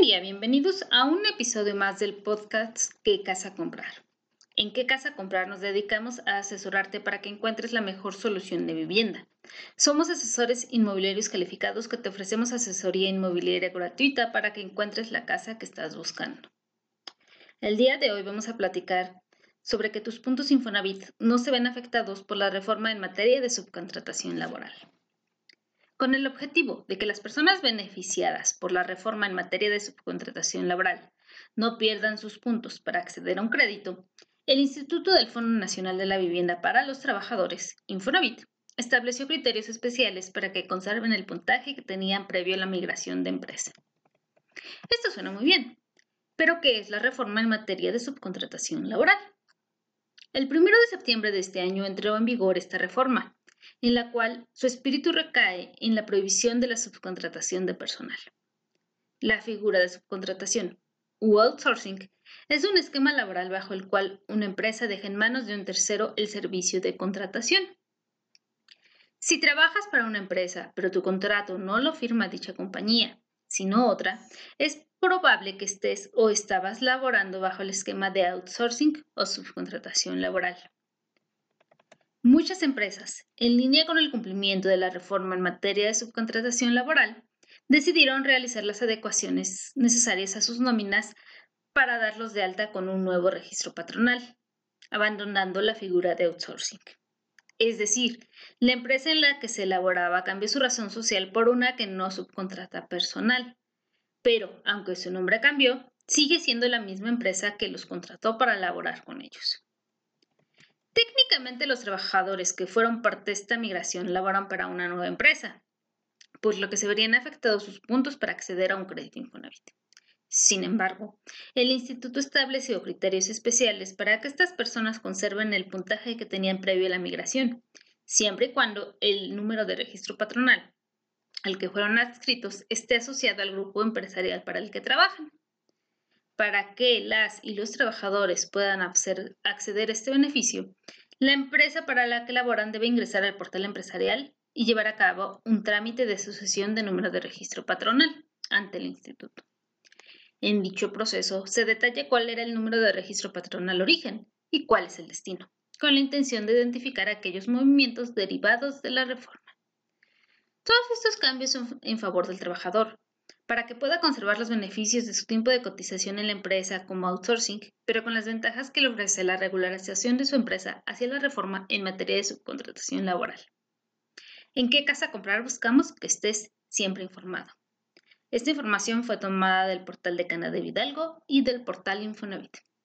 Buen día, bienvenidos a un episodio más del podcast ¿Qué casa comprar? En ¿Qué casa comprar? nos dedicamos a asesorarte para que encuentres la mejor solución de vivienda. Somos asesores inmobiliarios calificados que te ofrecemos asesoría inmobiliaria gratuita para que encuentres la casa que estás buscando. El día de hoy vamos a platicar sobre que tus puntos Infonavit no se ven afectados por la reforma en materia de subcontratación laboral con el objetivo de que las personas beneficiadas por la reforma en materia de subcontratación laboral no pierdan sus puntos para acceder a un crédito, el Instituto del Fondo Nacional de la Vivienda para los Trabajadores, Infonavit, estableció criterios especiales para que conserven el puntaje que tenían previo a la migración de empresa. Esto suena muy bien, pero ¿qué es la reforma en materia de subcontratación laboral? El 1 de septiembre de este año entró en vigor esta reforma, en la cual su espíritu recae en la prohibición de la subcontratación de personal. La figura de subcontratación u outsourcing es un esquema laboral bajo el cual una empresa deja en manos de un tercero el servicio de contratación. Si trabajas para una empresa, pero tu contrato no lo firma dicha compañía, sino otra, es probable que estés o estabas laborando bajo el esquema de outsourcing o subcontratación laboral. Muchas empresas, en línea con el cumplimiento de la reforma en materia de subcontratación laboral, decidieron realizar las adecuaciones necesarias a sus nóminas para darlos de alta con un nuevo registro patronal, abandonando la figura de outsourcing. Es decir, la empresa en la que se elaboraba cambió su razón social por una que no subcontrata personal. Pero, aunque su nombre cambió, sigue siendo la misma empresa que los contrató para laborar con ellos. Técnicamente los trabajadores que fueron parte de esta migración laboran para una nueva empresa, por lo que se verían afectados sus puntos para acceder a un crédito Infonavit. Sin embargo, el instituto estableció criterios especiales para que estas personas conserven el puntaje que tenían previo a la migración, siempre y cuando el número de registro patronal al que fueron adscritos esté asociado al grupo empresarial para el que trabajan. Para que las y los trabajadores puedan acceder a este beneficio, la empresa para la que laboran debe ingresar al portal empresarial y llevar a cabo un trámite de sucesión de número de registro patronal ante el instituto. En dicho proceso se detalla cuál era el número de registro patronal origen y cuál es el destino, con la intención de identificar aquellos movimientos derivados de la reforma. Todos estos cambios son en favor del trabajador, para que pueda conservar los beneficios de su tiempo de cotización en la empresa como outsourcing, pero con las ventajas que le ofrece la regularización de su empresa hacia la reforma en materia de subcontratación laboral. ¿En qué casa comprar buscamos que estés siempre informado? Esta información fue tomada del portal de Canadá de Vidalgo y del portal Infonavit.